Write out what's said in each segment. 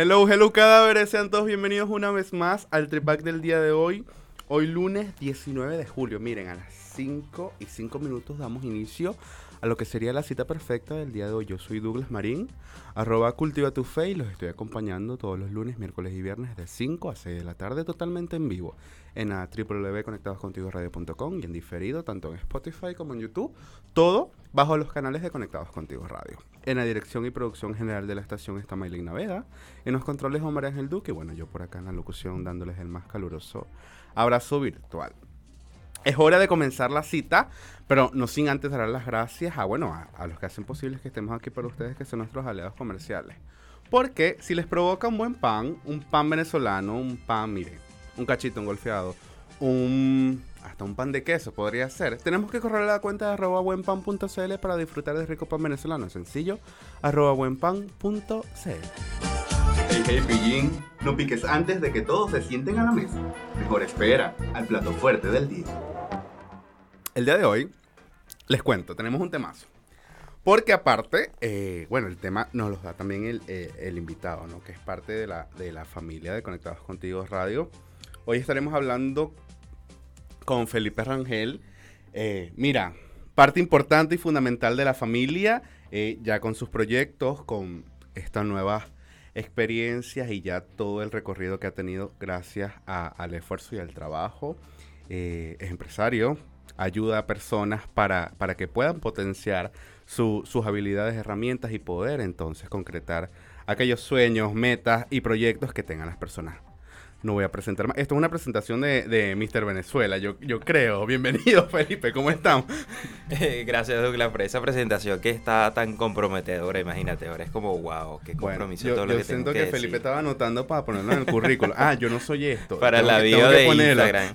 Hello, hello cadáveres, sean todos bienvenidos una vez más al tripack del día de hoy. Hoy lunes 19 de julio, miren, a las 5 y 5 minutos damos inicio a lo que sería la cita perfecta del día de hoy. Yo soy Douglas Marín, arroba cultiva tu fe y los estoy acompañando todos los lunes, miércoles y viernes de 5 a 6 de la tarde totalmente en vivo en la www.conectadoscontigoradio.com y en diferido tanto en Spotify como en YouTube. Todo bajo los canales de Conectados Contigo Radio. En la dirección y producción general de la estación está Maylin Naveda. En los controles Omar Ángel Duque. Y bueno, yo por acá en la locución dándoles el más caluroso abrazo virtual. Es hora de comenzar la cita, pero no sin antes dar las gracias a, bueno, a, los que hacen posible que estemos aquí para ustedes, que son nuestros aliados comerciales. Porque si les provoca un buen pan, un pan venezolano, un pan, miren, un cachito, un golfeado, un hasta un pan de queso podría ser. Tenemos que correr a la cuenta de arroba buenpan.cl para disfrutar de rico pan venezolano. Sencillo, arroba buenpan.cl. Hey, hey, pillín, no piques antes de que todos se sienten a la mesa. Mejor espera al plato fuerte del día. El día de hoy, les cuento, tenemos un temazo. Porque aparte, eh, bueno, el tema nos lo da también el, eh, el, invitado, ¿no? Que es parte de la, de la familia de Conectados Contigo Radio. Hoy estaremos hablando con Felipe Rangel. Eh, mira, parte importante y fundamental de la familia, eh, ya con sus proyectos, con estas nuevas experiencias y ya todo el recorrido que ha tenido gracias al esfuerzo y al trabajo. Eh, es empresario, ayuda a personas para, para que puedan potenciar sus habilidades, herramientas y poder entonces concretar aquellos sueños, metas y proyectos que tengan las personas no voy a presentar más. Esto es una presentación de, de Mr. Venezuela, yo, yo creo. Bienvenido, Felipe, ¿cómo estamos? Gracias, Douglas, por esa presentación que está tan comprometedora. Imagínate, ahora es como, wow, qué compromiso yo, todo lo yo que siento que, que Felipe estaba anotando para ponerlo en el currículo. ah, yo no soy esto. Para la vida de Instagram.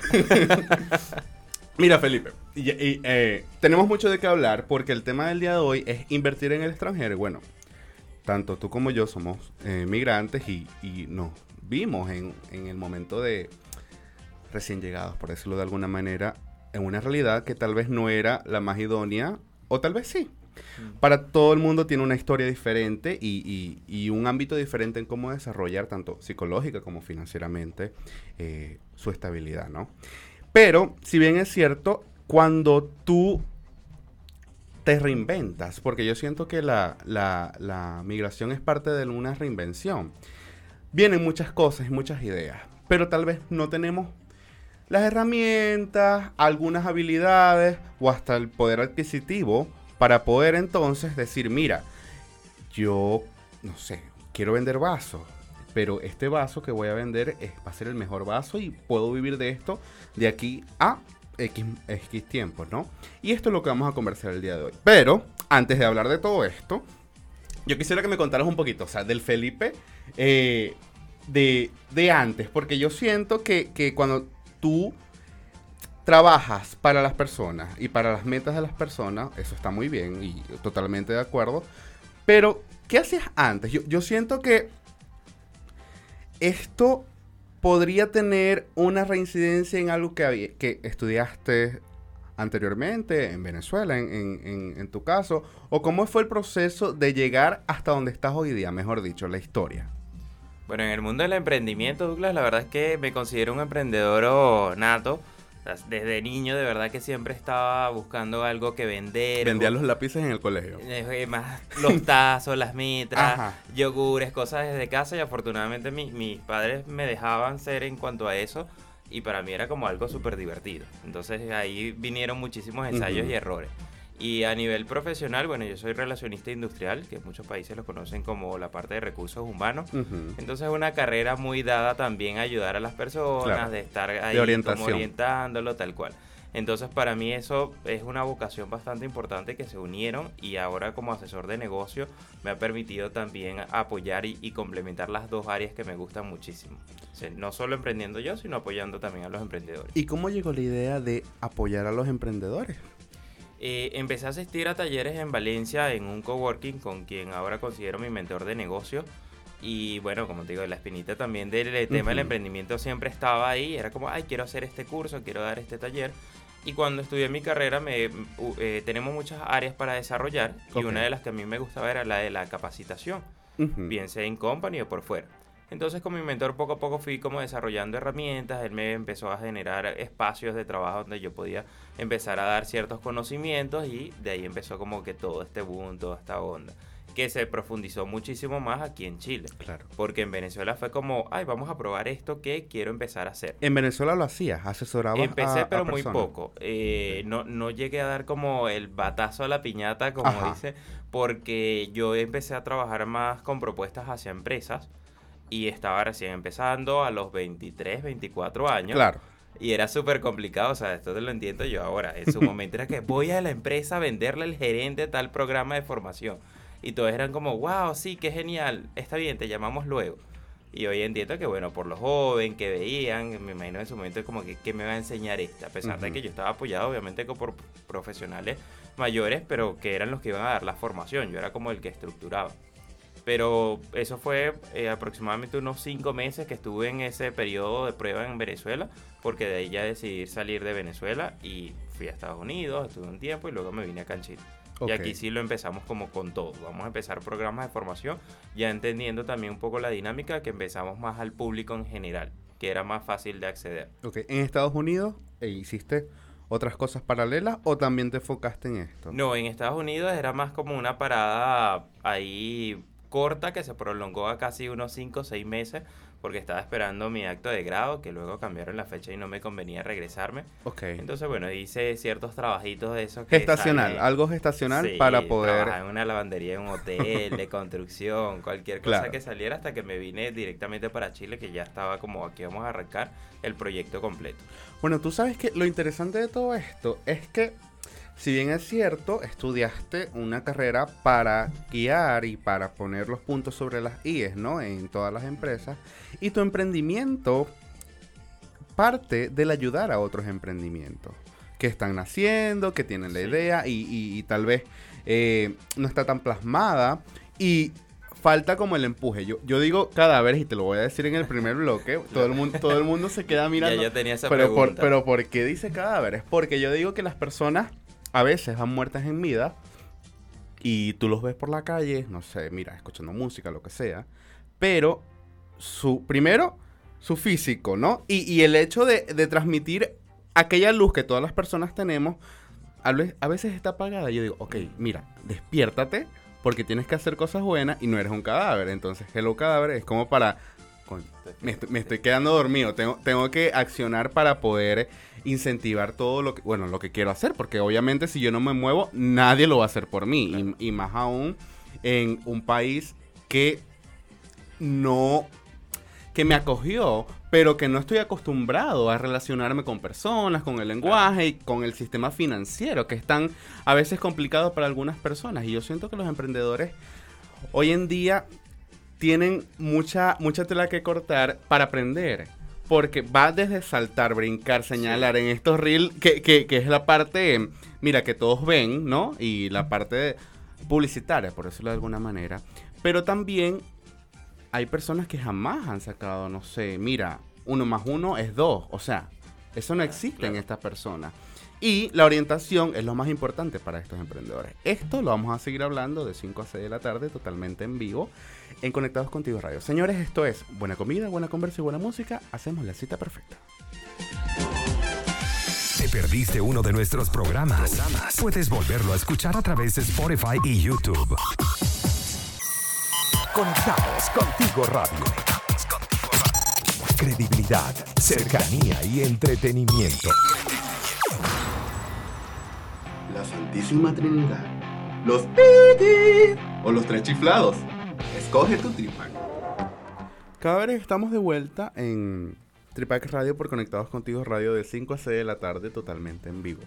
Mira, Felipe, y, eh, tenemos mucho de qué hablar porque el tema del día de hoy es invertir en el extranjero. Bueno, tanto tú como yo somos eh, migrantes y, y no, vimos en, el momento de recién llegados, por decirlo de alguna manera, en una realidad que tal vez no era la más idónea, o tal vez sí. Mm. Para todo el mundo tiene una historia diferente y, un ámbito diferente en cómo desarrollar, tanto psicológica como financieramente, eh, su estabilidad, ¿no? Pero, si bien es cierto, cuando tú te reinventas, porque yo siento que la, la migración es parte de una reinvención vienen muchas cosas y muchas ideas, pero tal vez no tenemos las herramientas, algunas habilidades o hasta el poder adquisitivo para poder entonces decir, mira, yo, no sé, quiero vender vasos, pero este vaso que voy a vender es, va a ser el mejor vaso y puedo vivir de esto de aquí a X, X tiempo, ¿no? Y esto es lo que vamos a conversar el día de hoy. Pero, antes de hablar de todo esto, yo quisiera que me contaras un poquito, o sea, del Felipe eh, de, de, antes, porque yo siento que, que, cuando tú trabajas para las personas y para las metas de las personas, eso está muy bien y totalmente de acuerdo, pero ¿qué hacías antes? Yo, yo siento que esto podría tener una reincidencia en algo que, que estudiaste anteriormente en Venezuela, en, tu caso? ¿O cómo fue el proceso de llegar hasta donde estás hoy día, mejor dicho, la historia? Bueno, en el mundo del emprendimiento, Douglas, la verdad es que me considero un emprendedor nato. Desde niño, de verdad que siempre estaba buscando algo que vender. Vendía los lápices en el colegio. Eh, más los tazos, las mitras, yogures, cosas desde casa. Y afortunadamente mis padres me dejaban ser en cuanto a eso y para mí era como algo súper divertido. Entonces ahí vinieron muchísimos ensayos y errores. Y a nivel profesional, bueno, yo soy relacionista industrial, que muchos países lo conocen como la parte de recursos humanos. Entonces es una carrera muy dada también a ayudar a las personas, de estar ahí como orientándolo tal cual. Entonces para mí eso es una vocación bastante importante que se unieron y ahora como asesor de negocio me ha permitido también apoyar y, complementar las dos áreas que me gustan muchísimo. no solo emprendiendo yo, sino apoyando también a los emprendedores. ¿Y cómo llegó la idea de apoyar a los emprendedores? Eh, empecé a asistir a talleres en Valencia en un coworking con quien ahora considero mi mentor de negocio. Y bueno, como te digo, la espinita también del tema del emprendimiento siempre estaba ahí. Era como, ay, quiero hacer este curso, quiero dar este taller. Y cuando estudié mi carrera me, eh, tenemos muchas áreas para desarrollar y una de las que a mí me gustaba era la de la capacitación, bien sea en company o por fuera. Entonces con mi mentor poco a poco fui como desarrollando herramientas, él me empezó a generar espacios de trabajo donde yo podía empezar a dar ciertos conocimientos y de ahí empezó como que todo este boom, toda esta onda que se profundizó muchísimo más aquí en Chile. Claro. Porque en Venezuela fue como, ay, vamos a probar esto que quiero empezar a hacer. ¿En Venezuela lo hacías? ¿Asesorabas Empecé, pero muy poco. Eh, no, no llegué a dar como el batazo a la piñata, como dice, porque yo empecé a trabajar más con propuestas hacia empresas y estaba recién empezando a los 23, 24 años. Claro. Y era súper complicado, o sea, esto te lo entiendo yo ahora. En su momento era que voy a la empresa a venderle al gerente tal programa de formación. Y todos eran como, wow, sí, qué genial, está bien, te llamamos luego. Y hoy entiendo que, bueno, por los jóvenes que veían, me imagino en su momento como que, ¿qué me va a enseñar esta? A pesar de que yo estaba apoyado, obviamente, por profesionales mayores, pero que eran los que iban a dar la formación. Yo era como el que estructuraba. Pero eso fue eh, aproximadamente unos cinco meses que estuve en ese periodo de prueba en Venezuela, porque de ahí ya decidí salir de Venezuela y fui a Estados Unidos, estuve un tiempo y luego me vine a en Chile. Y aquí sí lo empezamos como con todo. Vamos a empezar programas de formación, ya entendiendo también un poco la dinámica que empezamos más al público en general, que era más fácil de acceder. Ok, en Estados Unidos eh, hiciste otras cosas paralelas o también te enfocaste en esto? No, en Estados Unidos era más como una parada ahí corta que se prolongó a casi unos 5 o 6 meses porque estaba esperando mi acto de grado, que luego cambiaron la fecha y no me convenía regresarme. Ok. Entonces, bueno, hice ciertos trabajitos de eso. gestacional, algo gestacional para poder... en una lavandería, en un hotel, de construcción, cualquier cosa que saliera hasta que me vine directamente para Chile, que ya estaba como aquí vamos a arrancar el proyecto completo. Bueno, tú sabes que lo interesante de todo esto es que si bien es cierto, estudiaste una carrera para guiar y para poner los puntos sobre las IES, ¿no? En todas las empresas. Y tu emprendimiento parte del ayudar a otros emprendimientos que están naciendo, que tienen la idea y, tal vez eh, no está tan plasmada. Y falta como el empuje. Yo, yo digo cadáveres y te lo voy a decir en el primer bloque. Todo el mundo, todo el mundo se queda mirando. ya yo tenía esa pero pregunta. pero ¿por qué dice cadáveres? Porque yo digo que las personas a veces van muertas en vida y tú los ves por la calle, no sé, mira, escuchando música, lo que sea, pero su, primero, su físico, ¿no? Y, el hecho de, transmitir aquella luz que todas las personas tenemos, a, veces está apagada. Yo digo, ok, mira, despiértate porque tienes que hacer cosas buenas y no eres un cadáver. Entonces, hello cadáver es como para... me, estoy, quedando dormido, tengo, tengo que accionar para poder incentivar todo lo que, bueno, lo que quiero hacer, porque obviamente si yo no me muevo, nadie lo va a hacer por mí, y, más aún en un país que no, que me acogió, pero que no estoy acostumbrado a relacionarme con personas, con el lenguaje y con el sistema financiero, que es tan a veces complicado para algunas personas. Y yo siento que los emprendedores hoy en día tienen mucha, mucha tela que cortar para aprender porque va desde saltar, brincar, señalar en estos reels, que, que, que, es la parte, mira, que todos ven, ¿no? Y la parte publicitaria, por decirlo de alguna manera. Pero también hay personas que jamás han sacado, no sé, mira, uno más uno es dos. O sea, eso no existe en estas personas. Y la orientación es lo más importante para estos emprendedores. Esto lo vamos a seguir hablando de 5 a 6 de la tarde, totalmente en vivo en Conectados Contigo Radio. Señores, esto es buena comida, buena conversa y buena música. Hacemos la cita perfecta. ¿Te perdiste uno de nuestros programas? Puedes volverlo a escuchar a través de Spotify y YouTube. Conectados Contigo Radio. Credibilidad, cercanía y entretenimiento. La Santísima Trinidad. Los pitis o los tres chiflados. Escoge tu tripa. Cada vez estamos de vuelta en Tripac Radio por Conectados Contigo Radio de 5 a 6 de la tarde totalmente en vivo.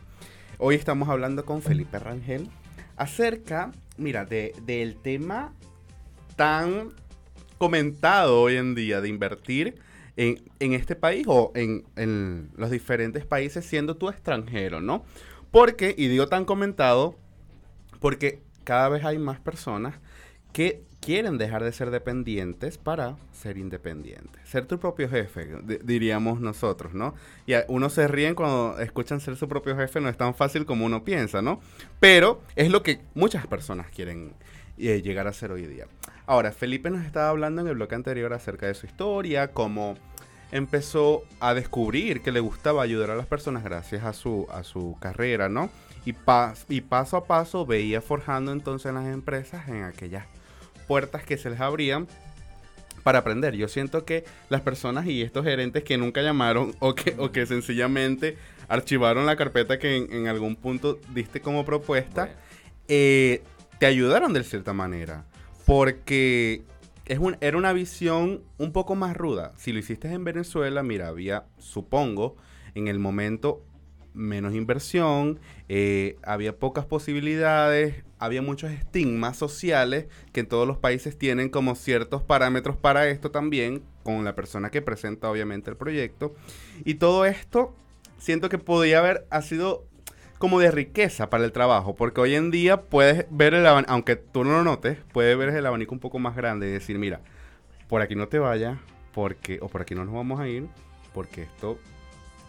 Hoy estamos hablando con Felipe Rangel acerca, mira, de, del tema tan comentado hoy en día de invertir en, en este país o en, en, los diferentes países siendo tú extranjero, ¿no? Porque, y digo tan comentado, porque cada vez hay más personas que quieren dejar de ser dependientes para ser independientes. Ser tu propio jefe, diríamos nosotros, ¿no? Y uno se ríen cuando escuchan ser su propio jefe, no es tan fácil como uno piensa, ¿no? Pero es lo que muchas personas quieren eh, llegar a ser hoy día. Ahora, Felipe nos estaba hablando en el bloque anterior acerca de su historia, cómo empezó a descubrir que le gustaba ayudar a las personas gracias a su, a su carrera, ¿no? Y, y paso a paso veía forjando entonces las empresas en aquellas puertas que se les abrían para aprender. Yo siento que las personas y estos gerentes que nunca llamaron o que, o que sencillamente archivaron la carpeta que en, algún punto diste como propuesta, eh, te ayudaron de cierta manera. Porque es un, era una visión un poco más ruda. Si lo hiciste en Venezuela, mira, había, supongo, en el momento menos inversión, eh, había pocas posibilidades, había muchos estigmas sociales que en todos los países tienen como ciertos parámetros para esto también, con la persona que presenta obviamente el proyecto. Y todo esto siento que podía haber ha sido como de riqueza para el trabajo, porque hoy en día puedes ver el abanico, aunque tú no lo notes, puedes ver el abanico un poco más grande y decir, mira, por aquí no te vayas, porque, o por aquí no nos vamos a ir, porque esto,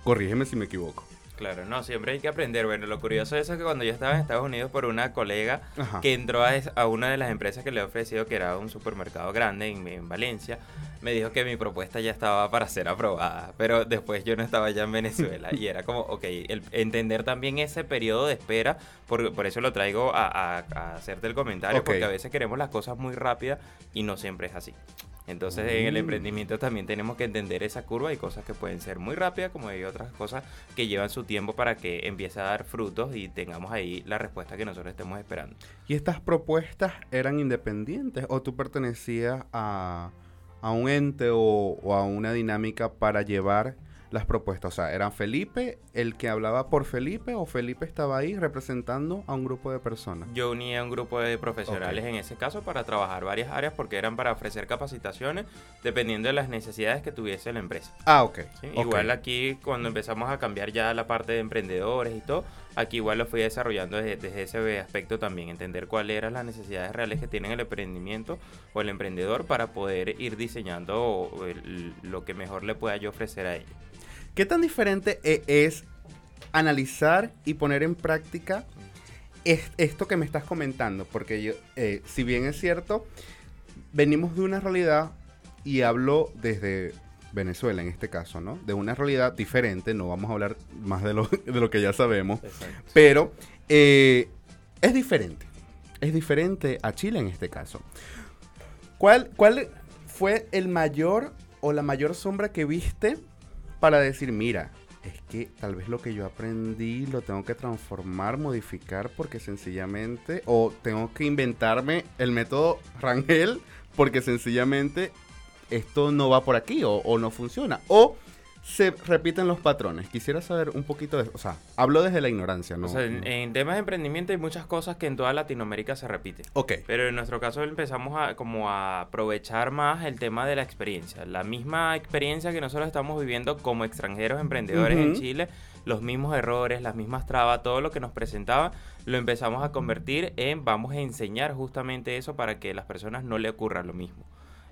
corrígeme si me equivoco. Claro, no, siempre hay que aprender. Bueno, lo curioso de eso es que cuando yo estaba en Estados Unidos por una colega que entró a, una de las empresas que le he ofrecido, que era un supermercado grande en, Valencia, me dijo que mi propuesta ya estaba para ser aprobada, pero después yo no estaba ya en Venezuela y era como, ok, el, entender también ese periodo de espera, por, por eso lo traigo a, hacerte el comentario, porque a veces queremos las cosas muy rápidas y no siempre es así. Entonces en el mm. emprendimiento también tenemos que entender esa curva. Hay cosas que pueden ser muy rápidas, como hay otras cosas que llevan su tiempo para que empiece a dar frutos y tengamos ahí la respuesta que nosotros estemos esperando. ¿Y estas propuestas eran independientes o tú pertenecías a, un ente o a una dinámica para llevar las propuestas. O sea, ¿eran Felipe el que hablaba por Felipe o Felipe estaba ahí representando a un grupo de personas? Yo unía a un grupo de profesionales en ese caso para trabajar varias áreas porque eran para ofrecer capacitaciones dependiendo de las necesidades que tuviese la empresa. Ah, ok. Igual aquí cuando empezamos a cambiar ya la parte de emprendedores y todo, aquí igual lo fui desarrollando desde, ese aspecto también, entender cuáles eran las necesidades reales que tiene el emprendimiento o el emprendedor para poder ir diseñando lo que mejor le pueda yo ofrecer a ellos. ¿Qué tan diferente e, es analizar y poner en práctica esto que me estás comentando? Porque eh, si bien es cierto, venimos de una realidad y hablo desde Venezuela en este caso, ¿no? De una realidad diferente, no vamos a hablar más de lo, de lo que ya sabemos, pero eh, es diferente, es diferente a Chile en este caso. ¿Cuál, ¿Cuál fue el mayor o la mayor sombra que viste para decir, mira, es que tal vez lo que yo aprendí lo tengo que transformar, modificar, porque sencillamente, o tengo que inventarme el método Rangel, porque sencillamente esto no va por aquí o, o no funciona. O se repiten los patrones. Quisiera saber un poquito de... O sea, hablo desde la ignorancia, ¿no? O sea, en, temas de emprendimiento hay muchas cosas que en toda Latinoamérica se repiten. Ok. Pero en nuestro caso empezamos a como a aprovechar más el tema de la experiencia. La misma experiencia que nosotros estamos viviendo como extranjeros emprendedores en Chile, los mismos errores, las mismas trabas, todo lo que nos presentaba, lo empezamos a convertir en vamos a enseñar justamente eso para que a las personas no le ocurra lo mismo.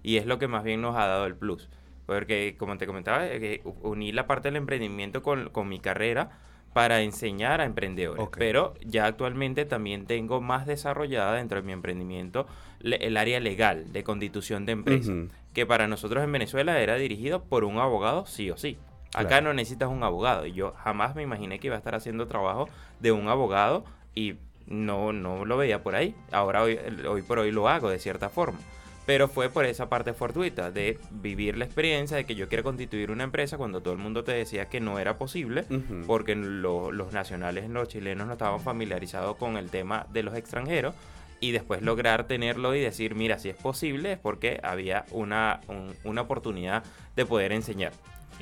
Y es lo que más bien nos ha dado el plus. Porque, como te comentaba, eh, uní la parte del emprendimiento con, mi carrera para enseñar a emprendedores. Pero ya actualmente también tengo más desarrollada dentro de mi emprendimiento el área legal de constitución de empresa, que para nosotros en Venezuela era dirigido por un abogado sí o sí. Acá no necesitas un abogado. Y yo jamás me imaginé que iba a estar haciendo trabajo de un abogado y no, no lo veía por ahí. Ahora hoy, hoy por hoy lo hago de cierta forma. Pero fue por esa parte fortuita de vivir la experiencia de que yo quiero constituir una empresa cuando todo el mundo te decía que no era posible, porque los nacionales, los chilenos no estaban familiarizados con el tema de los extranjeros y después lograr tenerlo y decir, mira, si es posible, es porque había una, una oportunidad de poder enseñar.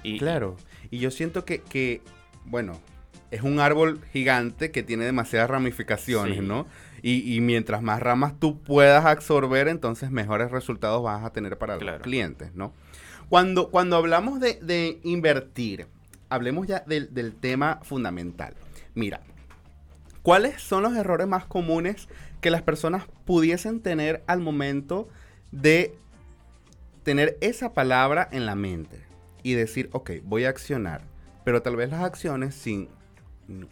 Y, claro, y yo siento que, que, bueno, es un árbol gigante que tiene demasiadas ramificaciones, ¿no? Y, mientras más ramas tú puedas absorber, entonces mejores resultados vas a tener para los clientes, ¿no? Cuando, cuando hablamos de, invertir, hablemos ya del, del tema fundamental. Mira, ¿cuáles son los errores más comunes que las personas pudiesen tener al momento de tener esa palabra en la mente y decir, ok, voy a accionar, pero tal vez las acciones sin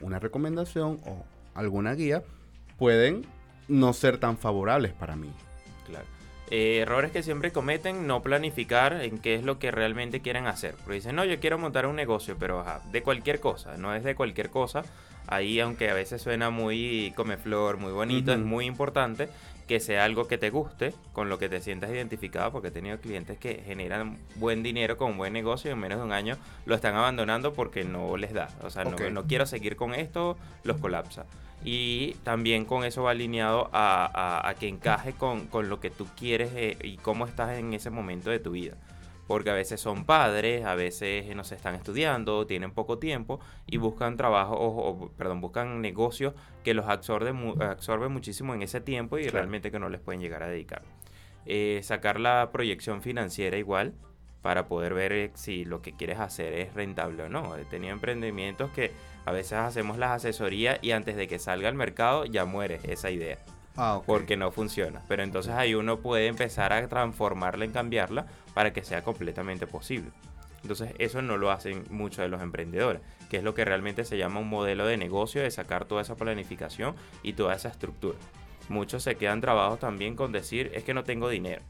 una recomendación o alguna guía pueden no ser tan favorables para mí. Claro. Eh, errores que siempre cometen, no planificar en qué es lo que realmente quieren hacer. Porque dicen, no, yo quiero montar un negocio, pero de cualquier cosa, no es de cualquier cosa. Ahí, aunque a veces suena muy comeflor, muy bonito, es muy importante que sea algo que te guste, con lo que te sientas identificado, porque he tenido clientes que generan buen dinero con un buen negocio y en menos de un año lo están abandonando porque no les da. O sea, no, quiero seguir con esto, los colapsa. Y también con eso va alineado a, que encaje con, lo que tú quieres eh, y cómo estás en ese momento de tu vida porque a veces son padres, a veces no se están estudiando, tienen poco tiempo y buscan trabajo, o, perdón, buscan negocios que los absorben, absorben muchísimo en ese tiempo y realmente que no les pueden llegar a dedicar. Eh, sacar la proyección financiera igual para poder ver eh, si lo que quieres hacer es rentable o no. He tenido emprendimientos que a veces hacemos las asesorías y antes de que salga al mercado ya muere esa idea. Ah, porque no funciona. Pero entonces ahí uno puede empezar a transformarla en cambiarla para que sea completamente posible. Entonces eso no lo hacen muchos de los emprendedores, que es lo que realmente se llama un modelo de negocio, de sacar toda esa planificación y toda esa estructura. Muchos se quedan trabados también con decir es que no tengo dinero.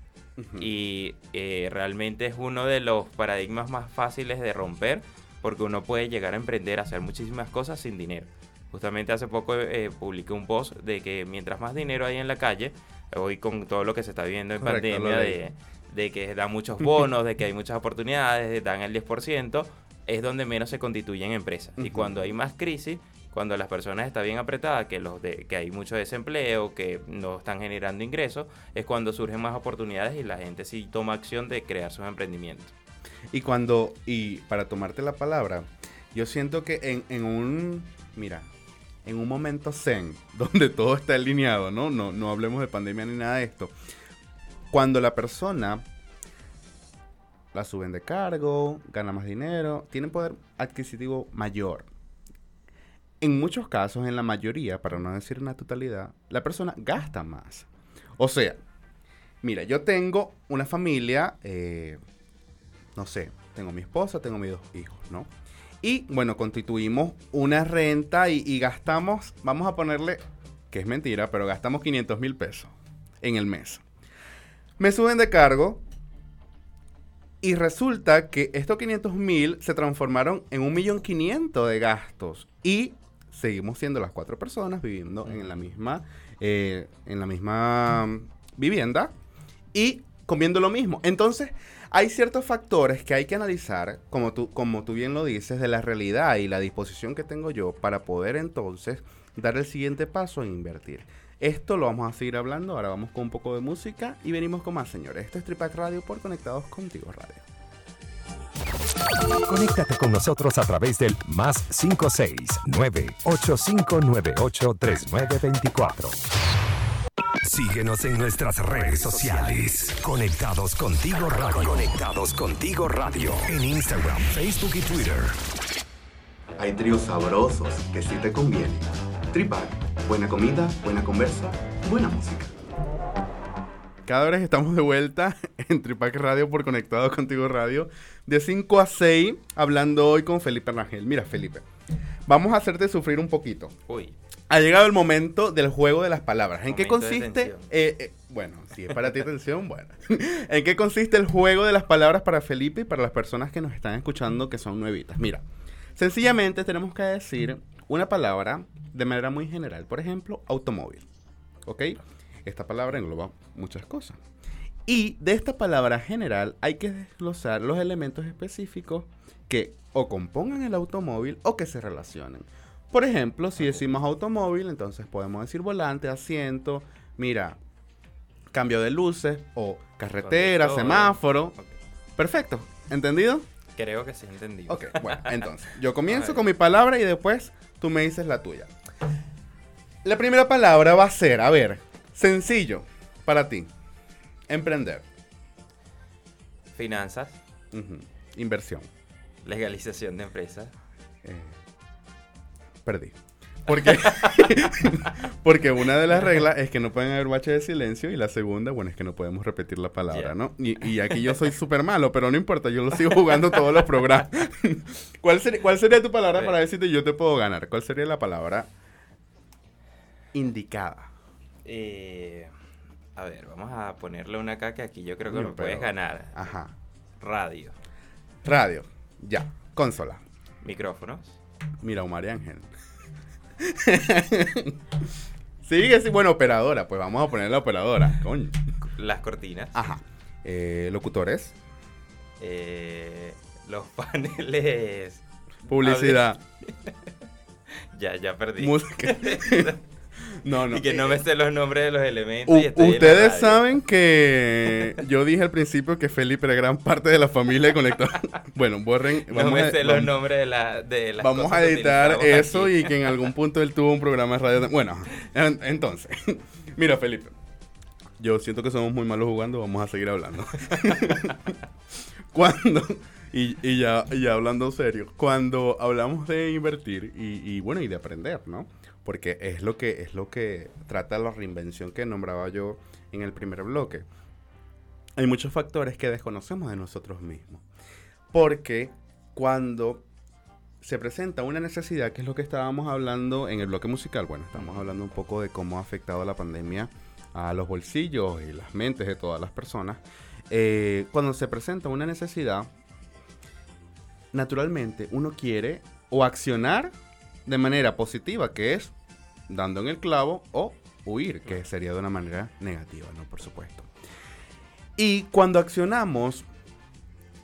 Y eh, realmente es uno de los paradigmas más fáciles de romper porque uno puede llegar a emprender, a hacer muchísimas cosas sin dinero. Justamente hace poco eh, publiqué un post de que mientras más dinero hay en la calle, hoy con todo lo que se está viendo en pandemia, de, que dan muchos bonos, de que hay muchas oportunidades, dan el 10%, es donde menos se constituyen empresas. Y cuando hay más crisis, cuando las personas están bien apretadas, que, los de, que hay mucho desempleo, que no están generando ingresos, es cuando surgen más oportunidades y la gente sí toma acción de crear sus emprendimientos. Y cuando, y para tomarte la palabra, yo siento que en, en un, mira, en un momento zen, donde todo está alineado, ¿no? No, no hablemos de pandemia ni nada de esto. Cuando la persona la suben de cargo, gana más dinero, tiene poder adquisitivo mayor. En muchos casos, en la mayoría, para no decir una totalidad, la persona gasta más. O sea, mira, yo tengo una familia, eh, no sé, tengo mi esposa, tengo mis dos hijos, ¿no? Y bueno, constituimos una renta y, gastamos, vamos a ponerle, que es mentira, pero gastamos 500 mil pesos en el mes. Me suben de cargo y resulta que estos 500 mil se transformaron en 1.500.000 de gastos. Y seguimos siendo las cuatro personas viviendo en la misma, eh, en la misma vivienda y comiendo lo mismo. Entonces, hay ciertos factores que hay que analizar, como tú, como tú bien lo dices, de la realidad y la disposición que tengo yo para poder entonces dar el siguiente paso en invertir. Esto lo vamos a seguir hablando, ahora vamos con un poco de música y venimos con más, señores. Esto es Tripac Radio por Conectados Contigo Radio. Conéctate con nosotros a través del más 569 8598 3924. Síguenos en nuestras redes sociales. Conectados contigo radio. Conectados contigo radio. En Instagram, Facebook y Twitter. Hay tríos sabrosos que sí te convienen. Tripac, buena comida, buena conversa, buena música. Cada vez estamos de vuelta en Tripac Radio por Conectados Contigo Radio. De 5 a 6, hablando hoy con Felipe Rangel. Mira, Felipe, vamos a hacerte sufrir un poquito. Uy ha llegado el momento del juego de las palabras. ¿En qué consiste? Eh, eh, bueno, si es para ti atención, bueno. ¿En qué consiste el juego de las palabras para Felipe y para las personas que nos están escuchando que son nuevitas? Mira, sencillamente tenemos que decir una palabra de manera muy general. Por ejemplo, automóvil. ¿Ok? Esta palabra engloba muchas cosas. Y de esta palabra general hay que desglosar los elementos específicos que o compongan el automóvil o que se relacionen. Por ejemplo, si decimos automóvil, entonces podemos decir volante, asiento, mira, cambio de luces o carretera, semáforo. Perfecto, ¿entendido? Creo que sí, entendido. Ok, bueno, entonces, yo comienzo con mi palabra y después tú me dices la tuya. La primera palabra va a ser, a ver, sencillo para ti. Emprender. Finanzas. Inversión. Legalización de empresas. Eh, perdí. Porque, porque una de las reglas es que no pueden haber baches de silencio y la segunda, bueno, es que no podemos repetir la palabra, ¿no? Y, aquí yo soy súper malo, pero no importa, yo lo sigo jugando todos los programas. ¿Cuál, sería, ¿Cuál sería tu palabra para decirte yo te puedo ganar? ¿Cuál sería la palabra indicada? Eh, a ver, vamos a ponerle una acá que aquí yo creo que lo puedes ganar. Ajá. Radio. Radio, ya. Consola. Micrófonos. Mira, María Ángel. Sigue, sí, bueno, operadora. Pues vamos a poner la operadora, coño. Las cortinas. Ajá. Eh, locutores. Eh, los paneles. Publicidad. ya, ya perdí. Música. No, no. Y que no me sé los nombres de los elementos. ustedes saben que yo dije al principio que Felipe era gran parte de la familia de Conector. bueno, borren. no me sé los nombres de, la, de las Vamos a editar eso y que en algún punto él tuvo un programa de radio. Bueno, entonces. Mira, Felipe. Yo siento que somos muy malos jugando, vamos a seguir hablando. cuando, y, y, ya, ya hablando serio, cuando hablamos de invertir y, y bueno, y de aprender, ¿no? Porque es lo que es lo que trata la reinvención que nombraba yo en el primer bloque. Hay muchos factores que desconocemos de nosotros mismos. Porque cuando se presenta una necesidad, que es lo que estábamos hablando en el bloque musical, bueno, estamos hablando un poco de cómo ha afectado la pandemia a los bolsillos y las mentes de todas las personas. Eh, cuando se presenta una necesidad, naturalmente uno quiere o accionar de manera positiva, que es dando en el clavo, o huir, que sería de una manera negativa, ¿no? Por supuesto. Y cuando accionamos,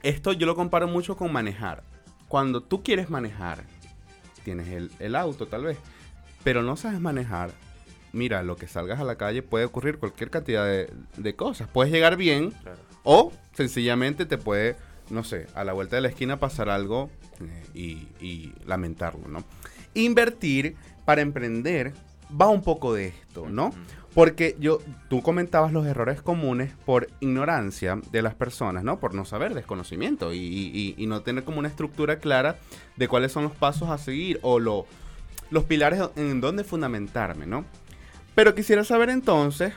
esto yo lo comparo mucho con manejar. Cuando tú quieres manejar, tienes el, auto tal vez, pero no sabes manejar, mira, lo que salgas a la calle puede ocurrir cualquier cantidad de, cosas. Puedes llegar bien o sencillamente te puede, no sé, a la vuelta de la esquina pasar algo eh, y, y, lamentarlo, ¿no? Invertir para emprender va un poco de esto, ¿no? Porque yo, tú comentabas los errores comunes por ignorancia de las personas, ¿no? Por no saber, desconocimiento y, no tener como una estructura clara de cuáles son los pasos a seguir o lo, los pilares en donde fundamentarme, ¿no? Pero quisiera saber entonces,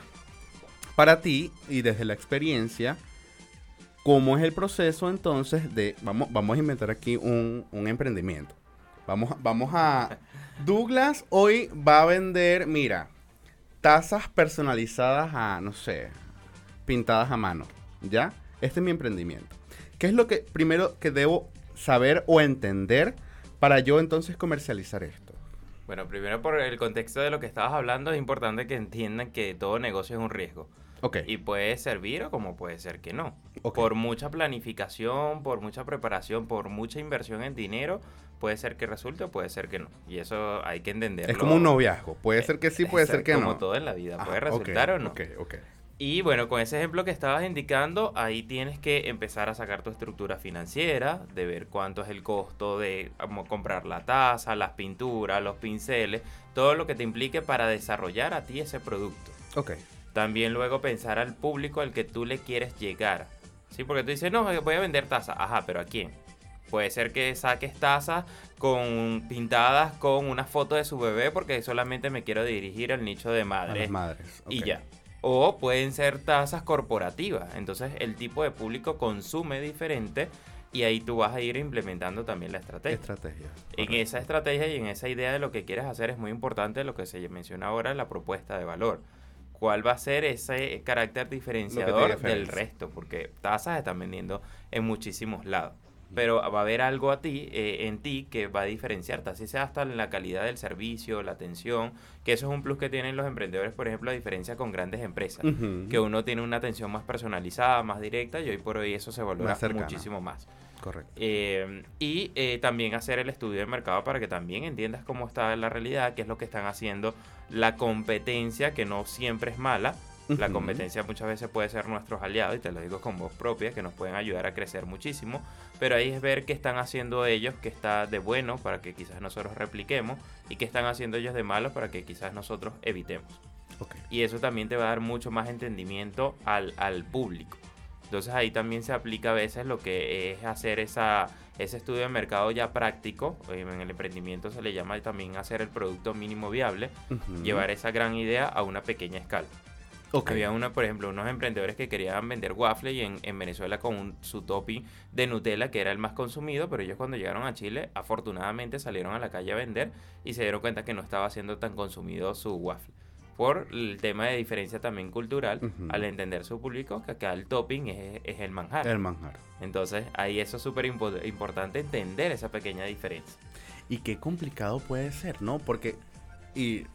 para ti y desde la experiencia, cómo es el proceso entonces de, vamos, vamos a inventar aquí un, un emprendimiento. Vamos, vamos a... Douglas hoy va a vender, mira, tazas personalizadas a, no sé, pintadas a mano, ¿ya? Este es mi emprendimiento. ¿Qué es lo que primero que debo saber o entender para yo entonces comercializar esto? Bueno, primero por el contexto de lo que estabas hablando, es importante que entiendan que todo negocio es un riesgo. Okay. Y puede servir o como puede ser que no. Por mucha planificación, por mucha preparación, por mucha inversión en dinero, puede ser que resulte o puede ser que no. Y eso hay que entenderlo. Es como un noviazgo. Puede ser que sí, puede ser que no. Como todo en la vida. Puede resultar o no. Ok, ok. Y bueno, con ese ejemplo que estabas indicando, ahí tienes que empezar a sacar tu estructura financiera, de ver cuánto es el costo de comprar la taza, las pinturas, los pinceles, todo lo que te implique para desarrollar a ti ese producto. Ok. También luego pensar al público al que tú le quieres llegar. Sí, porque tú dices, no, voy a vender tazas. Ajá, pero ¿a quién? Puede ser que saques tazas con pintadas con una foto de su bebé porque solamente me quiero dirigir al nicho de madres. madres. Y ya. O pueden ser tazas corporativas. Entonces el tipo de público consume diferente y ahí tú vas a ir implementando también la estrategia. Estrategia. En esa estrategia y en esa idea de lo que quieres hacer es muy importante lo que se menciona ahora, la propuesta de valor cuál va a ser ese carácter diferenciador del resto, porque tazas están vendiendo en muchísimos lados. Pero va a haber algo a ti, eh, en ti que va a diferenciarte, así sea hasta en la calidad del servicio, la atención, que eso es un plus que tienen los emprendedores, por ejemplo, a diferencia con grandes empresas, que uno tiene una atención más personalizada, más directa, y hoy por hoy eso se valora muchísimo más. Correcto. Eh, y eh, también hacer el estudio de mercado para que también entiendas cómo está la realidad, qué es lo que están haciendo, la competencia, que no siempre es mala. La competencia muchas veces puede ser nuestros aliados, y te lo digo con voz propia, que nos pueden ayudar a crecer muchísimo. Pero ahí es ver qué están haciendo ellos, que está de bueno para que quizás nosotros repliquemos, y qué están haciendo ellos de malo para que quizás nosotros evitemos. Y eso también te va a dar mucho más entendimiento al, al público. Entonces ahí también se aplica a veces lo que es hacer esa, ese estudio de mercado ya práctico. En el emprendimiento se le llama también hacer el producto mínimo viable, llevar esa gran idea a una pequeña escala. Había una, por ejemplo, unos emprendedores que querían vender waffle y en, en Venezuela con su topping de Nutella, que era el más consumido, pero ellos cuando llegaron a Chile, afortunadamente salieron a la calle a vender y se dieron cuenta que no estaba siendo tan consumido su waffle por el tema de diferencia también cultural, al entender su público, que acá el topping es, es, el manjar. El manjar. Entonces, ahí eso es súper importante entender esa pequeña diferencia. Y qué complicado puede ser, ¿no? Porque, y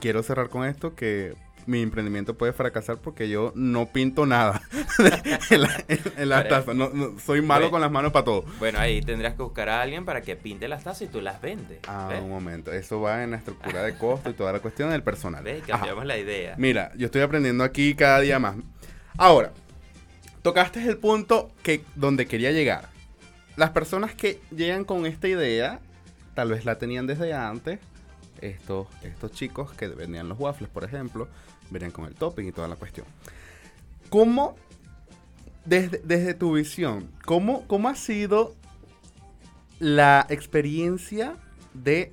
quiero cerrar con esto, que mi emprendimiento puede fracasar porque yo no pinto nada en, las tazas. No, soy malo con las manos para todo. Bueno, ahí tendrías que buscar a alguien para que pinte las tazas y tú las vendes. Ah, un momento. Eso va en la estructura de costo y toda la cuestión del personal. Cambiamos la idea. Mira, yo estoy aprendiendo aquí cada día más. Ahora, tocaste el punto que, donde quería llegar. Las personas que llegan con esta idea, tal vez la tenían desde antes. Estos, estos chicos que vendían los waffles, por ejemplo, venían con el topping y toda la cuestión. ¿Cómo, desde, tu visión, cómo, cómo ha sido la experiencia de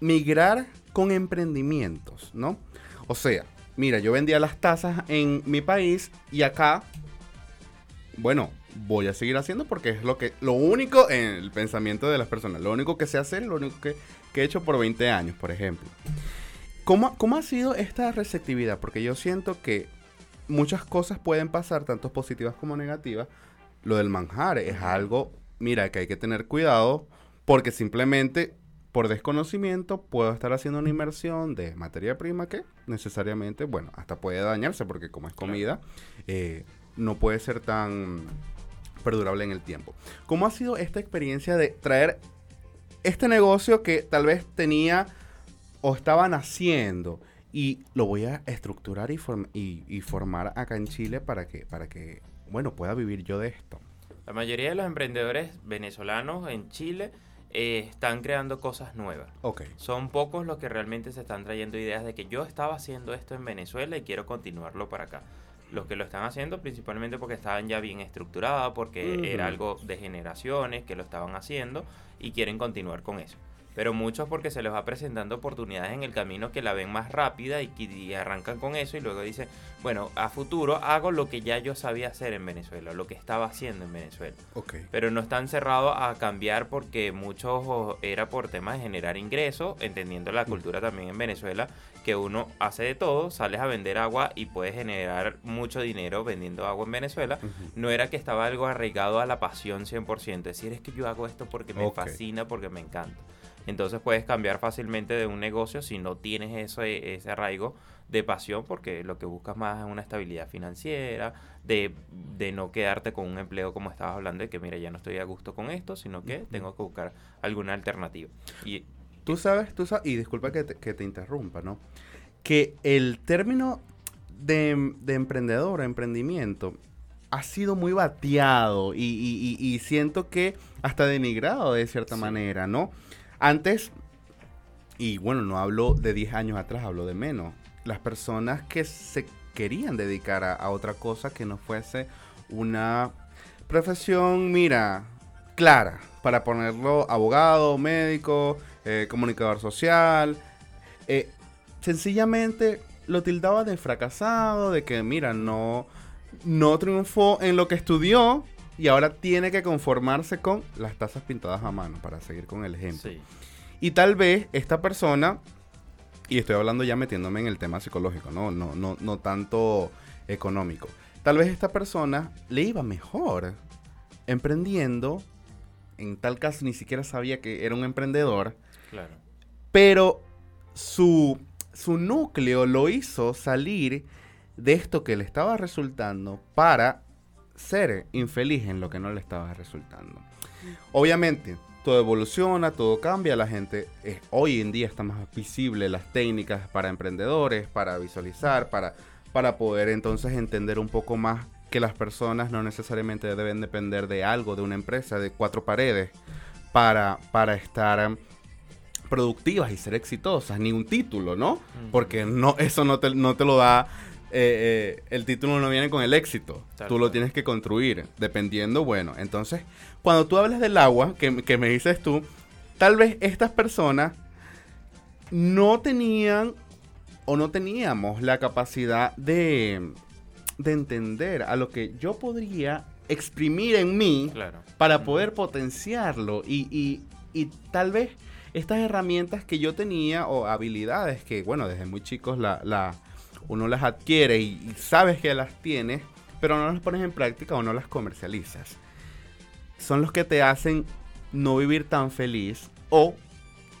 migrar con emprendimientos, ¿no? O sea, mira, yo vendía las tazas en mi país y acá, bueno, voy a seguir haciendo porque es lo que, lo único en el pensamiento de las personas, lo único que sé hacer, lo único que, que he hecho por 20 años, por ejemplo. ¿Cómo, ha sido esta receptividad? Porque yo siento que muchas cosas pueden pasar, tanto positivas como negativas. Lo del manjar es algo, mira, que hay que tener cuidado porque simplemente por desconocimiento puedo estar haciendo una inversión de materia prima que necesariamente, bueno, hasta puede dañarse porque como es comida, eh, no puede ser tan perdurable en el tiempo. ¿Cómo ha sido esta experiencia de traer este negocio que tal vez tenía o estaban haciendo y lo voy a estructurar y, y, formar acá en Chile para que, para que, bueno, pueda vivir yo de esto. La mayoría de los emprendedores venezolanos en Chile eh, están creando cosas nuevas. Okay. Son pocos los que realmente se están trayendo ideas de que yo estaba haciendo esto en Venezuela y quiero continuarlo para acá. Los que lo están haciendo principalmente porque estaban ya bien estructurados, porque era algo de generaciones que lo estaban haciendo y quieren continuar con eso pero muchos porque se les va presentando oportunidades en el camino que la ven más rápida y, arrancan con eso y luego dicen, bueno, a futuro hago lo que ya yo sabía hacer en Venezuela, lo que estaba haciendo en Venezuela. Okay. Pero no están cerrados a cambiar porque muchos era por temas de generar ingresos, entendiendo la cultura también en Venezuela, que uno hace de todo, sales a vender agua y puedes generar mucho dinero vendiendo agua en Venezuela. No era que estaba algo arraigado a la pasión 100%, es decir, es que yo hago esto porque me fascina, porque me encanta. Entonces puedes cambiar fácilmente de un negocio si no tienes eso, ese arraigo de pasión, porque lo que buscas más es una estabilidad financiera, de, no quedarte con un empleo como estabas hablando, de que mira, ya no estoy a gusto con esto, sino que tengo que buscar alguna alternativa. Y, tú sabes, tú sabes, y disculpa que te, que te interrumpa, ¿no? Que el término de, de emprendedor, emprendimiento, ha sido muy bateado y, siento que hasta denigrado de cierta manera, ¿no? Antes, y bueno, no hablo de 10 años atrás, hablo de menos, las personas que se querían dedicar a, otra cosa que no fuese una profesión, mira, clara, para ponerlo abogado, médico, eh, comunicador social, eh, sencillamente lo tildaba de fracasado, de que, mira, no, no triunfó en lo que estudió, y ahora tiene que conformarse con las tazas pintadas a mano, para seguir con el ejemplo. Y tal vez esta persona, y estoy hablando ya metiéndome en el tema psicológico, no, no, no, no tanto económico. Tal vez esta persona le iba mejor emprendiendo. En tal caso ni siquiera sabía que era un emprendedor. Claro. Pero su, su núcleo lo hizo salir de esto que le estaba resultando para ser infeliz en lo que no le estaba resultando. Obviamente, todo evoluciona, todo cambia, la gente hoy en día está más visible las técnicas para emprendedores, para visualizar, para, para poder entonces entender un poco más que las personas no necesariamente deben depender de algo, de una empresa, de cuatro paredes, para, para estar productivas y ser exitosas, ni un título, ¿no? Porque no, eso no te, no te lo da, eh, eh, el título no viene con el éxito, tú lo tienes que construir, dependiendo, bueno, entonces, cuando tú hablas del agua, que, que me dices tú, tal vez estas personas no tenían o no teníamos la capacidad de, de entender a lo que yo podría exprimir en mí para poder potenciarlo. Y, y, y, tal vez estas herramientas que yo tenía o habilidades que, bueno, desde muy chicos la, la uno las adquiere y, sabes que las tienes, pero no las pones en práctica o no las comercializas. Son los que te hacen no vivir tan feliz o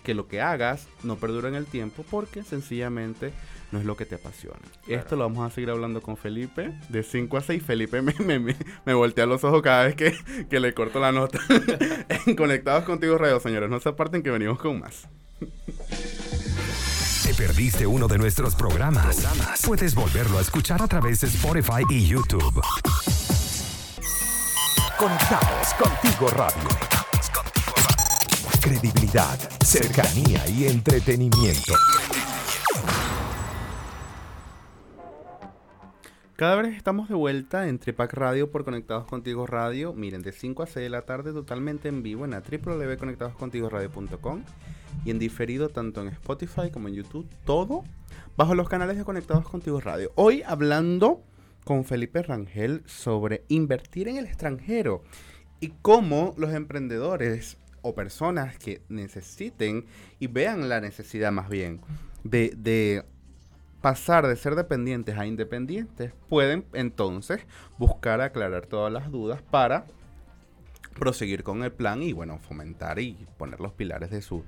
que lo que hagas no perdura en el tiempo porque sencillamente no es lo que te apasiona. Esto lo vamos a seguir hablando con Felipe de 5 a 6. Felipe me, me, me, voltea los ojos cada vez que, que le corto la nota. en Conectados Contigo Radio, señores. No se aparten que venimos con más. ¿Te perdiste uno de nuestros programas? Puedes volverlo a escuchar a través de Spotify y YouTube. Conectados Contigo Radio. Credibilidad, cercanía y entretenimiento. Cada vez estamos de vuelta en Tripac Radio por Conectados Contigo Radio. Miren, de 5 a 6 de la tarde totalmente en vivo en la www.conectadoscontigoradio.com y en diferido tanto en Spotify como en YouTube, todo bajo los canales de Conectados Contigo Radio. Hoy hablando con Felipe Rangel sobre invertir en el extranjero y cómo los emprendedores o personas que necesiten y vean la necesidad más bien de, de pasar de ser dependientes a independientes, pueden entonces buscar aclarar todas las dudas para proseguir con el plan y bueno, fomentar y poner los pilares de, su,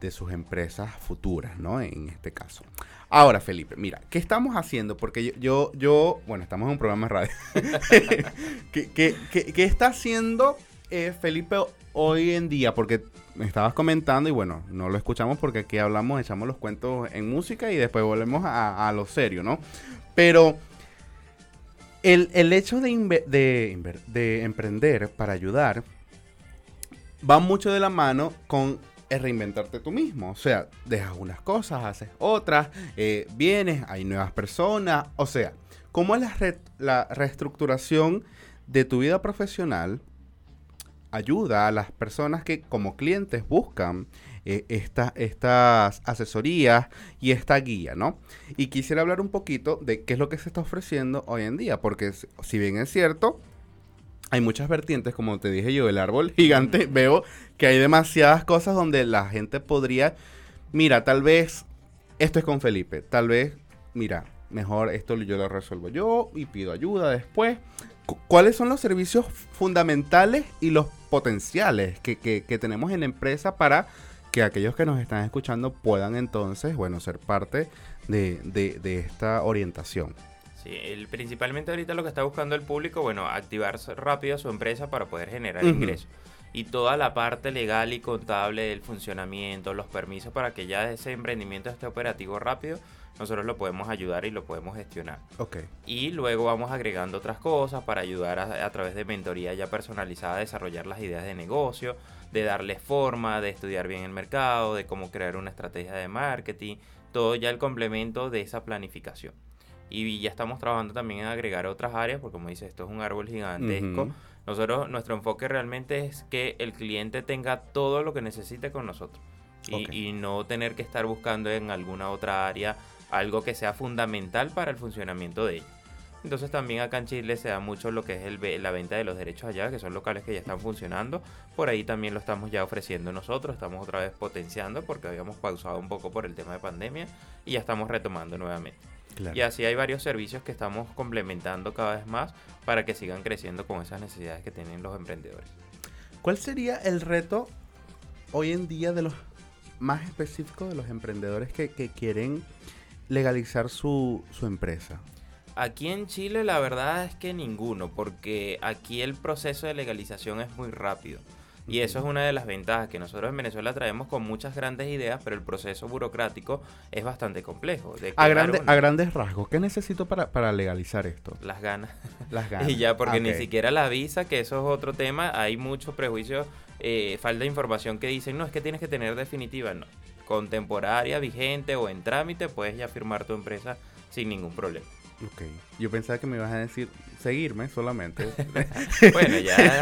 de sus empresas futuras, ¿no? En este caso. Ahora, Felipe, mira, ¿qué estamos haciendo? Porque yo, yo, bueno, estamos en un programa de radio. ¿Qué, qué, está haciendo eh, Felipe hoy en día? Porque me estabas comentando y bueno, no lo escuchamos porque aquí hablamos, echamos los cuentos en música y después volvemos a, lo serio, ¿no? Pero el, hecho de, de, emprender para ayudar va mucho de la mano con reinventarte tú mismo. O sea, dejas unas cosas, haces otras, eh, vienes, hay nuevas personas. O sea, ¿cómo es la reestructuración de tu vida profesional ayuda a las personas que como clientes buscan eh, estas asesorías y esta guía, ¿no? Y quisiera hablar un poquito de qué es lo que se está ofreciendo hoy en día, porque si bien es cierto, hay muchas vertientes, como te dije yo, el árbol gigante, veo que hay demasiadas cosas donde la gente podría, mira, tal vez esto es con Felipe, tal vez, mira, mejor esto yo lo resuelvo yo y pido ayuda después. ¿Cuáles son los servicios fundamentales y los potenciales que, tenemos en la empresa para que aquellos que nos están escuchando puedan entonces, bueno, ser parte de, esta orientación? Sí, principalmente ahorita lo que está buscando el público, bueno, activar rápido su empresa para poder generar ingresos. Y toda la parte legal y contable del funcionamiento, los permisos para que ya ese emprendimiento esté operativo rápido, nosotros lo podemos ayudar y lo podemos gestionar. Y luego vamos agregando otras cosas para ayudar a, través de mentoría ya personalizada a desarrollar las ideas de negocio, de darle forma, de estudiar bien el mercado, de cómo crear una estrategia de marketing, todo ya el complemento de esa planificación. Y ya estamos trabajando también en agregar otras áreas, porque como dice, esto es un árbol gigantesco. Nosotros, nuestro enfoque realmente es que el cliente tenga todo lo que necesite con nosotros. Y, y no tener que estar buscando en alguna otra área algo que sea fundamental para el funcionamiento de ellos. Entonces también acá en Chile se da mucho lo que es el, la venta de los derechos allá, que son locales que ya están funcionando. Por ahí también lo estamos ya ofreciendo nosotros, estamos otra vez potenciando porque habíamos pausado un poco por el tema de pandemia y ya estamos retomando nuevamente. Y así hay varios servicios que estamos complementando cada vez más para que sigan creciendo con esas necesidades que tienen los emprendedores. ¿Cuál sería el reto hoy en día de los más específicos de los emprendedores que, que quieren legalizar su, su empresa? Aquí en Chile la verdad es que ninguno, porque aquí el proceso de legalización es muy rápido. Y eso es una de las ventajas que nosotros en Venezuela traemos con muchas grandes ideas, pero el proceso burocrático es bastante complejo. a, a grandes rasgos, ¿qué necesito para, para legalizar esto? Las ganas. Las ganas. y ya, porque ni siquiera la visa, que eso es otro tema, hay mucho prejuicio, eh, falta de información que dicen, no, es que tienes que tener definitiva, no. Contemporánea, vigente o en trámite, puedes ya firmar tu empresa sin ningún problema. Ok. Yo pensaba que me ibas a decir seguirme solamente. bueno, ya,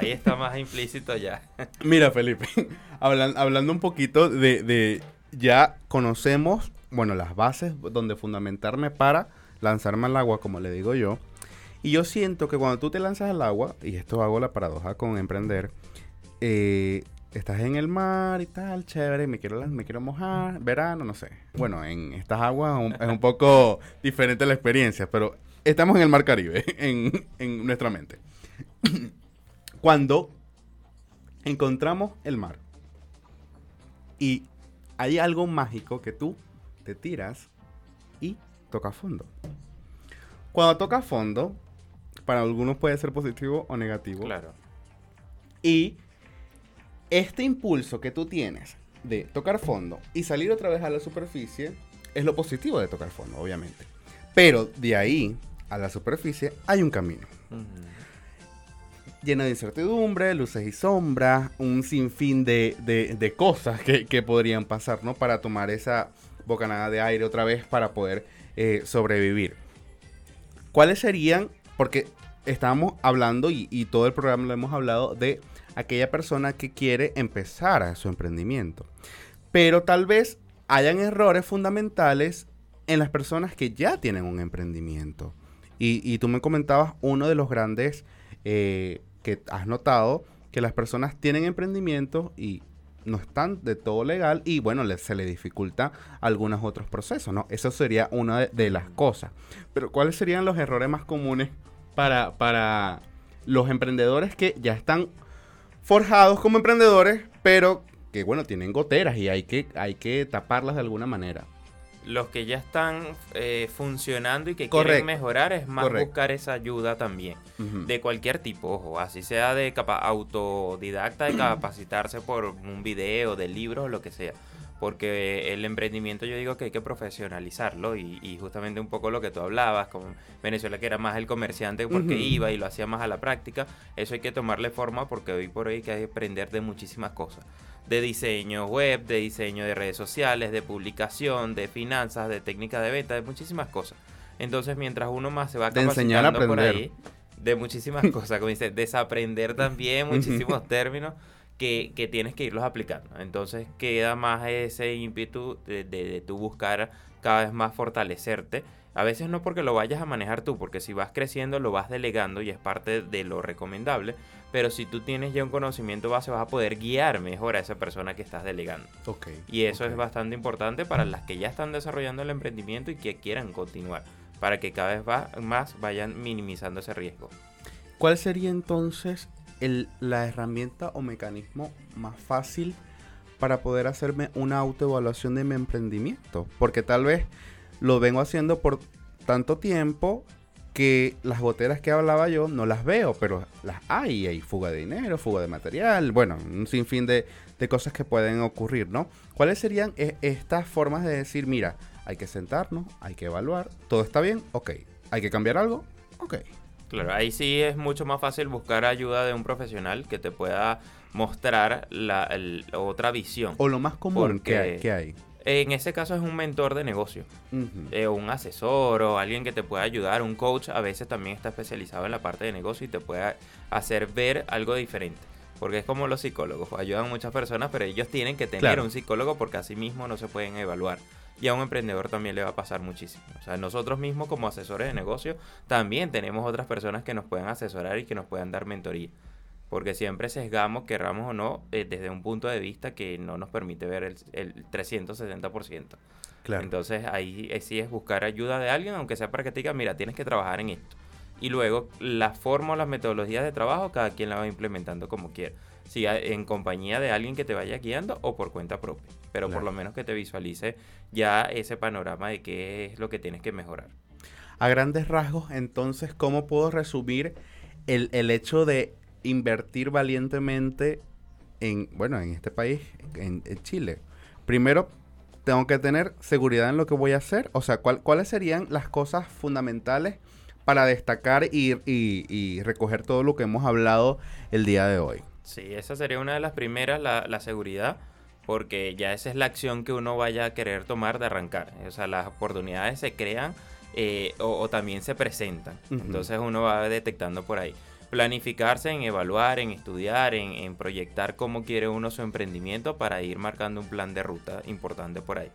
ahí está más implícito ya. Mira, Felipe, hablando un poquito de, de, ya conocemos, bueno, las bases donde fundamentarme para lanzarme al agua, como le digo yo. Y yo siento que cuando tú te lanzas al agua, y esto hago la paradoja con emprender, eh, estás en el mar y tal, chévere, me quiero, me quiero mojar, verano, no sé. Bueno, en estas aguas es un poco diferente la experiencia, pero estamos en el mar Caribe, en, en nuestra mente. Cuando encontramos el mar y hay algo mágico que tú te tiras y toca fondo. Cuando toca fondo, para algunos puede ser positivo o negativo. Claro. Y este impulso que tú tienes de tocar fondo y salir otra vez a la superficie es lo positivo de tocar fondo, obviamente. Pero de ahí a la superficie hay un camino. Lleno de incertidumbre, luces y sombras, un sinfín de, de, cosas que, podrían pasar, ¿no? Para tomar esa bocanada de aire otra vez para poder eh, sobrevivir. ¿Cuáles serían? Porque estábamos hablando y, y todo el programa lo hemos hablado de aquella persona que quiere empezar a su emprendimiento. Pero tal vez hayan errores fundamentales en las personas que ya tienen un emprendimiento. Y, tú me comentabas uno de los grandes eh, que has notado, que las personas tienen emprendimientos y no están de todo legal y bueno, se le dificulta algunos otros procesos, ¿no? Eso sería una de, de, las cosas. Pero ¿cuáles serían los errores más comunes para, para los emprendedores que ya están forjados como emprendedores, pero que bueno, tienen goteras y hay que, hay que taparlas de alguna manera. Los que ya están eh, funcionando y que quieren mejorar es más buscar esa ayuda también. De cualquier tipo, ojo, así sea de autodidacta, de capacitarse por un video, de libros, lo que sea porque el emprendimiento yo digo que hay que profesionalizarlo y, justamente un poco lo que tú hablabas, con Venezuela que era más el comerciante porque iba y lo hacía más a la práctica, eso hay que tomarle forma porque hoy por hoy hay que aprender de muchísimas cosas, de diseño web, de diseño de redes sociales, de publicación, de finanzas, de técnica de venta, de muchísimas cosas. Entonces mientras uno más se va capacitando por ahí, de muchísimas cosas, como dice, desaprender también muchísimos términos que, tienes que irlos aplicando. Entonces queda más ese ímpetu de, de, tú buscar cada vez más fortalecerte. A veces no porque lo vayas a manejar tú, porque si vas creciendo lo vas delegando y es parte de lo recomendable. Pero si tú tienes ya un conocimiento base vas a poder guiar mejor a esa persona que estás delegando. Okay, y eso es bastante importante para las que ya están desarrollando el emprendimiento y que quieran continuar. Para que cada vez más vayan minimizando ese riesgo. ¿Cuál sería entonces la herramienta o mecanismo más fácil para poder hacerme una autoevaluación de mi emprendimiento. Porque tal vez lo vengo haciendo por tanto tiempo que las goteras que hablaba yo no las veo, pero las hay. Hay fuga de dinero, fuga de material, bueno, un sinfín de, de cosas que pueden ocurrir, ¿no? ¿Cuáles serían e, estas formas de decir, mira, hay que sentarnos, hay que evaluar, todo está bien, ok, hay que cambiar algo, ok. Claro, ahí sí es mucho más fácil buscar ayuda de un profesional que te pueda mostrar la, otra visión. O lo más común que hay, En ese caso es un mentor de negocio, eh, un asesor o alguien que te pueda ayudar, un coach a veces también está especializado en la parte de negocio y te puede hacer ver algo diferente. Porque es como los psicólogos, ayudan a muchas personas, pero ellos tienen que tener un psicólogo porque así mismo no se pueden evaluar y a un emprendedor también le va a pasar muchísimo. O sea, nosotros mismos como asesores de negocio también tenemos otras personas que nos pueden asesorar y que nos puedan dar mentoría. Porque siempre sesgamos, querramos o no, eh, desde un punto de vista que no nos permite ver el, el 360%. Claro. Entonces ahí eh, sí es buscar ayuda de alguien, aunque sea para que te diga, mira, tienes que trabajar en esto. Y luego la forma o las metodologías de trabajo, cada quien la va implementando como quiera si en compañía de alguien que te vaya guiando o por cuenta propia, pero por lo menos que te visualice ya ese panorama de qué es lo que tienes que mejorar. a grandes rasgos, entonces, ¿cómo puedo resumir el, el hecho de invertir valientemente en, bueno, en este país, en, Chile? Primero, tengo que tener seguridad en lo que voy a hacer. O sea, ¿cuáles serían las cosas fundamentales para destacar y, y, recoger todo lo que hemos hablado el día de hoy? Sí, esa sería una de las primeras, la, la seguridad porque ya esa es la acción que uno vaya a querer tomar de arrancar. O sea, las oportunidades se crean eh, o, también se presentan. Entonces uno va detectando por ahí. Planificarse en evaluar, en estudiar, en, proyectar cómo quiere uno su emprendimiento para ir marcando un plan de ruta importante por ahí.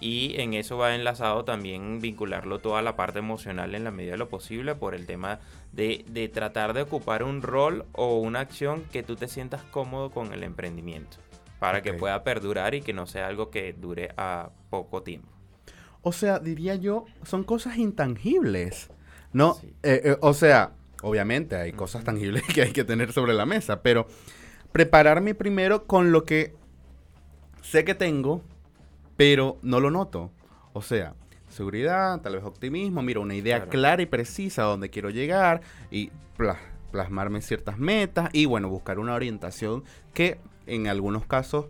Y en eso va enlazado también vincularlo toda la parte emocional en la medida de lo posible por el tema de, de tratar de ocupar un rol o una acción que tú te sientas cómodo con el emprendimiento para que pueda perdurar y que no sea algo que dure a poco tiempo. O sea, diría yo, son cosas intangibles, ¿no? Eh, eh, o sea, obviamente hay cosas tangibles que hay que tener sobre la mesa, pero prepararme primero con lo que sé que tengo, pero no lo noto. O sea, seguridad, tal vez optimismo, mira, una idea clara y precisa a dónde quiero llegar y plasmarme ciertas metas y bueno, buscar una orientación que en algunos casos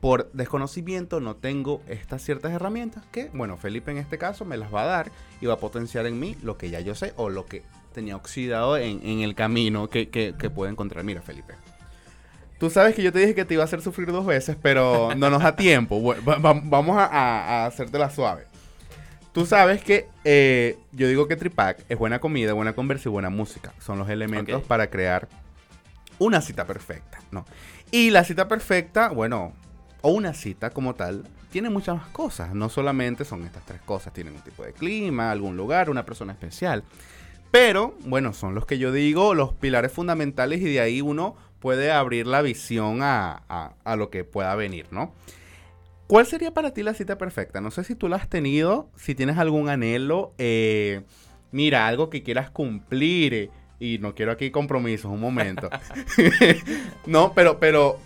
por desconocimiento no tengo estas ciertas herramientas que, bueno, Felipe en este caso me las va a dar y va a potenciar en mí lo que ya yo sé o lo que tenía oxidado en, el camino que, que, puedo encontrar. Mira, Felipe. Tú sabes que yo te dije que te iba a hacer sufrir dos veces, pero no nos da tiempo. vamos a, a, hacerte la suave. Tú sabes que eh, yo digo que Tripac es buena comida, buena conversa y buena música. Son los elementos para crear una cita perfecta, ¿no? Y la cita perfecta, bueno, o una cita como tal, tiene muchas más cosas. No solamente son estas tres cosas, tienen un tipo de clima, algún lugar, una persona especial. Pero, bueno, son los que yo digo, los pilares fundamentales y de ahí uno puede abrir la visión a, lo que pueda venir, ¿no? ¿Cuál sería para ti la cita perfecta? No sé si tú la has tenido, si tienes algún anhelo, eh, mira, algo que quieras cumplir, eh, y no quiero aquí compromisos, un momento. no, pero, pero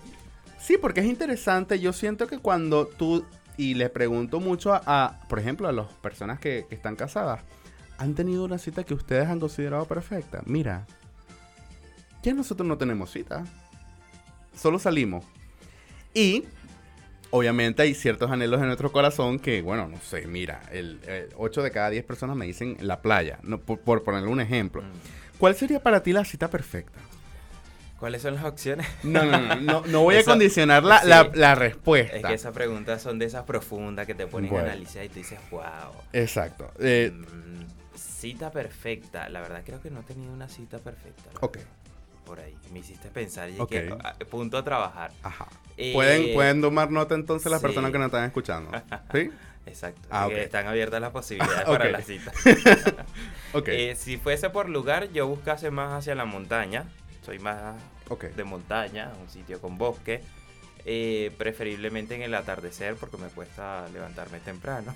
sí, porque es interesante. Yo siento que cuando tú, y le pregunto mucho a, por ejemplo, a las personas que, que están casadas, han tenido una cita que ustedes han considerado perfecta. Mira, ya nosotros no tenemos cita. Solo salimos. Y obviamente hay ciertos anhelos en nuestro corazón que, bueno, no sé, mira, el, 8 de cada 10 personas me dicen la playa, no, por, ponerle un ejemplo. Mm. ¿Cuál sería para ti la cita perfecta? ¿Cuáles son las opciones? No, no, no, no, voy a condicionar la, la, respuesta. Es que esas preguntas son de esas profundas que te ponen a analizar y tú dices, wow. Exacto. Eh, mm, cita perfecta. La verdad creo que no he tenido una cita perfecta. Ok. Por ahí. Me hiciste pensar y que ah, punto a trabajar. Ajá. Eh, ¿Pueden, pueden tomar nota entonces las personas que nos están escuchando. ¿Sí? Exacto. Ah, están abiertas las posibilidades para la cita. Eh, si fuese por lugar, yo buscase más hacia la montaña. Soy más de montaña, un sitio con bosque. Eh, preferiblemente en el atardecer porque me cuesta levantarme temprano.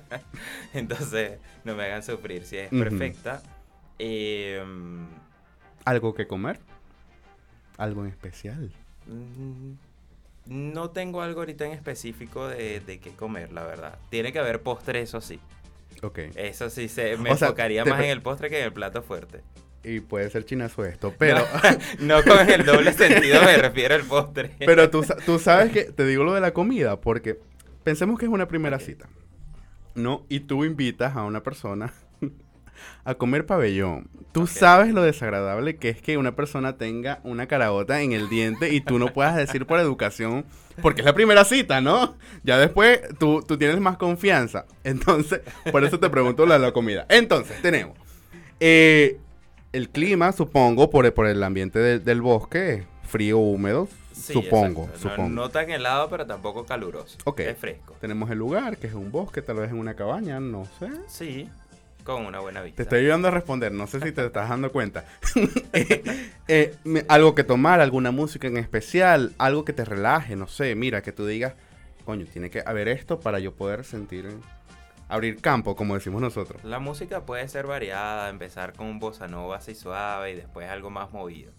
Entonces, no me hagan sufrir si es perfecta. Em, ¿Algo que comer? ¿Algo en especial? Mm, no tengo algo ahorita en específico de, de qué comer, la verdad. Tiene que haber postre, eso sí. Ok. Eso sí, se, me enfocaría más en el postre que en el plato fuerte. Y puede ser chinazo esto, pero... No, con el doble sentido me refiero al postre. Pero tú, tú sabes que, te digo lo de la comida, porque pensemos que es una primera cita, ¿no? Y tú invitas a una persona a comer pabellón. Tú sabes lo desagradable que es que una persona tenga una carabota en el diente y tú no puedas decir por educación, porque es la primera cita, ¿no? Ya después tú, tienes más confianza. Entonces, por eso te pregunto la, la comida. Entonces, tenemos eh, el clima, supongo, por, por el ambiente del bosque, frío, húmedo, supongo, supongo. No, tan helado, pero tampoco caluroso. Ok. Es fresco. Tenemos el lugar, que es un bosque, tal vez en una cabaña, no sé. Sí. Con una buena vista. Te estoy ayudando a responder, no sé si te estás dando cuenta. Eh, eh, algo que tomar, alguna música en especial, algo que te relaje, no sé, mira, que tú digas, coño, tiene que haber esto para yo poder sentir, abrir campo, como decimos nosotros. La música puede ser variada, empezar con un bossa nova así suave y después algo más movido.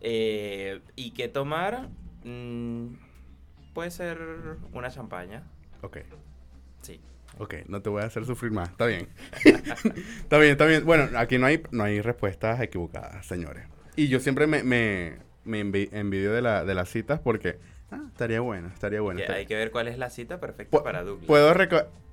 Eh, ¿Y qué tomar? Mm, puede ser una champaña. Ok. Sí Ok, no te voy a hacer sufrir más. Está bien. está bien, está bien. Bueno, aquí no hay, no hay respuestas equivocadas, señores. Y yo siempre me, me, me envidio de, la, de las citas porque ah, estaría bueno, estaría bueno. Hay que ver cuál es la cita perfecta para Douglas. Puedo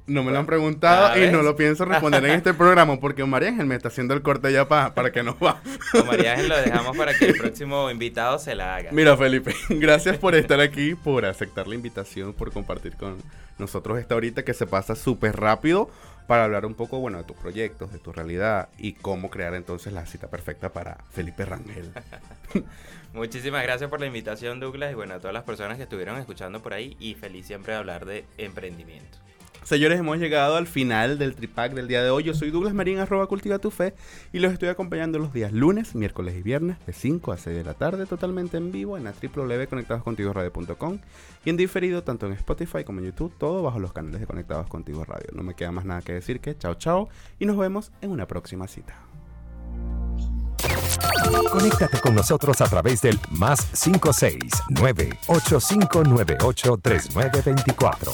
no me lo han preguntado y no lo pienso responder en este programa porque María Ángel me está haciendo el corte ya para que no va. María Ángel lo dejamos para que el próximo invitado se la haga. Mira, Felipe, gracias por estar aquí, por aceptar la invitación, por compartir con nosotros esta horita que se pasa súper rápido para hablar un poco, bueno, de tus proyectos, de tu realidad y cómo crear entonces la cita perfecta para Felipe Rangel. Muchísimas gracias por la invitación, Douglas, y bueno, a todas las personas que estuvieron escuchando por ahí y feliz siempre de hablar de emprendimiento. Señores, hemos llegado al final del tripack del día de hoy. Yo soy Douglas Marín, arroba cultiva tu fe, y los estoy acompañando los días lunes, miércoles y viernes de 5 a 6 de la tarde, totalmente en vivo en la www.conectadoscontigoradio.com y en diferido tanto en Spotify como en YouTube, todo bajo los canales de Conectados Contigo Radio. No me queda más nada que decir que chao chao y nos vemos en una próxima cita. Conéctate con nosotros a través del más 569 8598 3924